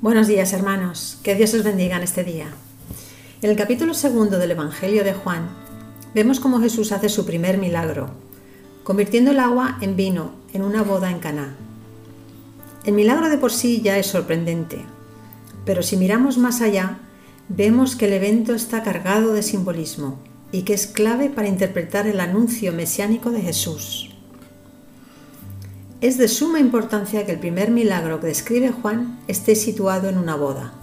Buenos días hermanos, que Dios os bendiga en este día. En el capítulo segundo del Evangelio de Juan vemos cómo Jesús hace su primer milagro, convirtiendo el agua en vino en una boda en Caná. El milagro de por sí ya es sorprendente, pero si miramos más allá, vemos que el evento está cargado de simbolismo y que es clave para interpretar el anuncio mesiánico de Jesús. Es de suma importancia que el primer milagro que describe Juan esté situado en una boda.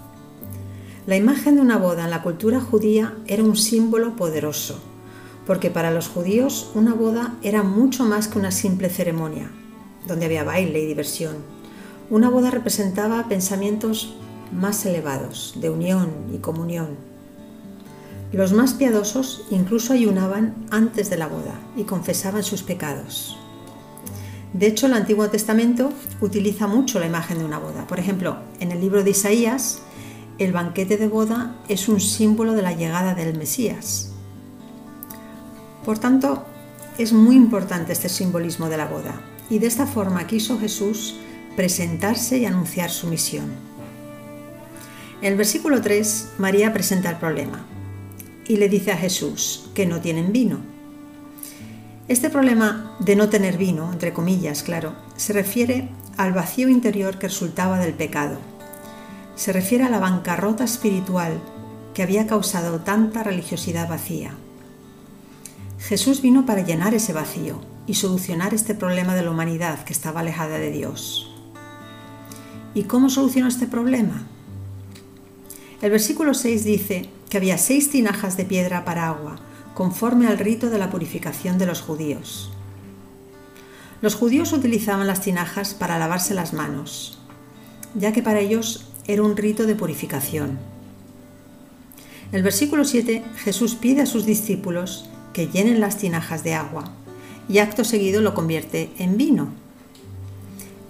La imagen de una boda en la cultura judía era un símbolo poderoso, porque para los judíos una boda era mucho más que una simple ceremonia, donde había baile y diversión. Una boda representaba pensamientos más elevados, de unión y comunión. Los más piadosos incluso ayunaban antes de la boda y confesaban sus pecados. De hecho, el Antiguo Testamento utiliza mucho la imagen de una boda. Por ejemplo, en el libro de Isaías, el banquete de boda es un símbolo de la llegada del Mesías. Por tanto, es muy importante este simbolismo de la boda y de esta forma quiso Jesús presentarse y anunciar su misión. En el versículo 3, María presenta el problema y le dice a Jesús que no tienen vino. Este problema de no tener vino, entre comillas, claro, se refiere al vacío interior que resultaba del pecado. Se refiere a la bancarrota espiritual que había causado tanta religiosidad vacía. Jesús vino para llenar ese vacío y solucionar este problema de la humanidad que estaba alejada de Dios. ¿Y cómo solucionó este problema? El versículo 6 dice que había seis tinajas de piedra para agua, conforme al rito de la purificación de los judíos. Los judíos utilizaban las tinajas para lavarse las manos, ya que para ellos era un rito de purificación. En el versículo 7 Jesús pide a sus discípulos que llenen las tinajas de agua y acto seguido lo convierte en vino.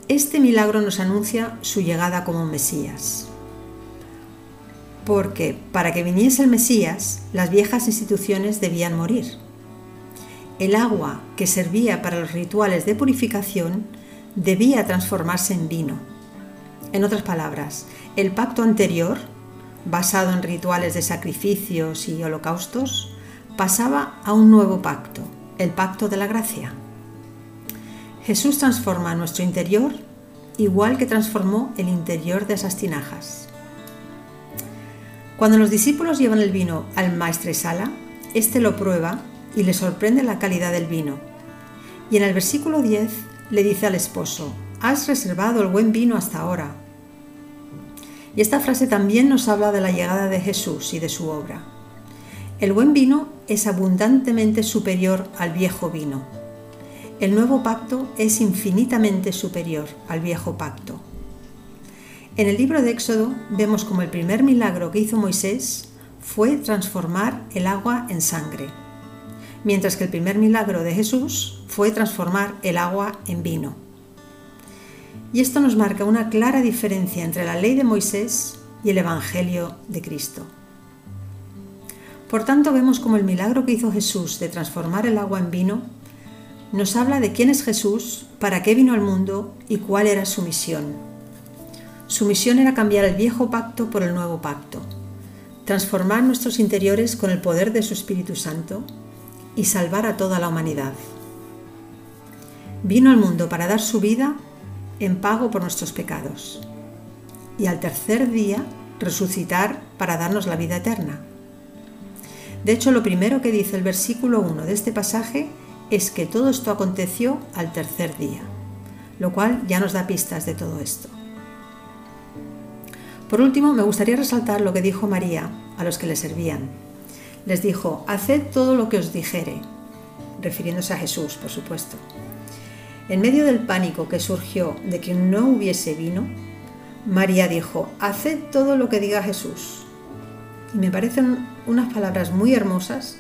Este milagro nos anuncia su llegada como Mesías porque para que viniese el Mesías, las viejas instituciones debían morir. El agua que servía para los rituales de purificación debía transformarse en vino. En otras palabras, el pacto anterior, basado en rituales de sacrificios y holocaustos, pasaba a un nuevo pacto, el pacto de la gracia. Jesús transforma nuestro interior igual que transformó el interior de esas tinajas. Cuando los discípulos llevan el vino al maestresala, éste lo prueba y le sorprende la calidad del vino. Y en el versículo 10 le dice al esposo, has reservado el buen vino hasta ahora. Y esta frase también nos habla de la llegada de Jesús y de su obra. El buen vino es abundantemente superior al viejo vino. El nuevo pacto es infinitamente superior al viejo pacto. En el libro de Éxodo vemos como el primer milagro que hizo Moisés fue transformar el agua en sangre, mientras que el primer milagro de Jesús fue transformar el agua en vino. Y esto nos marca una clara diferencia entre la ley de Moisés y el Evangelio de Cristo. Por tanto, vemos como el milagro que hizo Jesús de transformar el agua en vino nos habla de quién es Jesús, para qué vino al mundo y cuál era su misión. Su misión era cambiar el viejo pacto por el nuevo pacto, transformar nuestros interiores con el poder de su Espíritu Santo y salvar a toda la humanidad. Vino al mundo para dar su vida en pago por nuestros pecados y al tercer día resucitar para darnos la vida eterna. De hecho, lo primero que dice el versículo 1 de este pasaje es que todo esto aconteció al tercer día, lo cual ya nos da pistas de todo esto. Por último, me gustaría resaltar lo que dijo María a los que le servían. Les dijo, haced todo lo que os dijere, refiriéndose a Jesús, por supuesto. En medio del pánico que surgió de que no hubiese vino, María dijo, haced todo lo que diga Jesús. Y me parecen unas palabras muy hermosas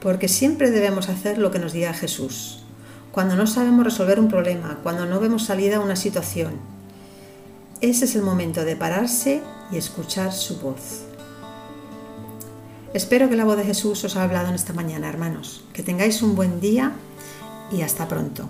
porque siempre debemos hacer lo que nos diga Jesús. Cuando no sabemos resolver un problema, cuando no vemos salida a una situación, ese es el momento de pararse y escuchar su voz. Espero que la voz de Jesús os haya hablado en esta mañana, hermanos. Que tengáis un buen día y hasta pronto.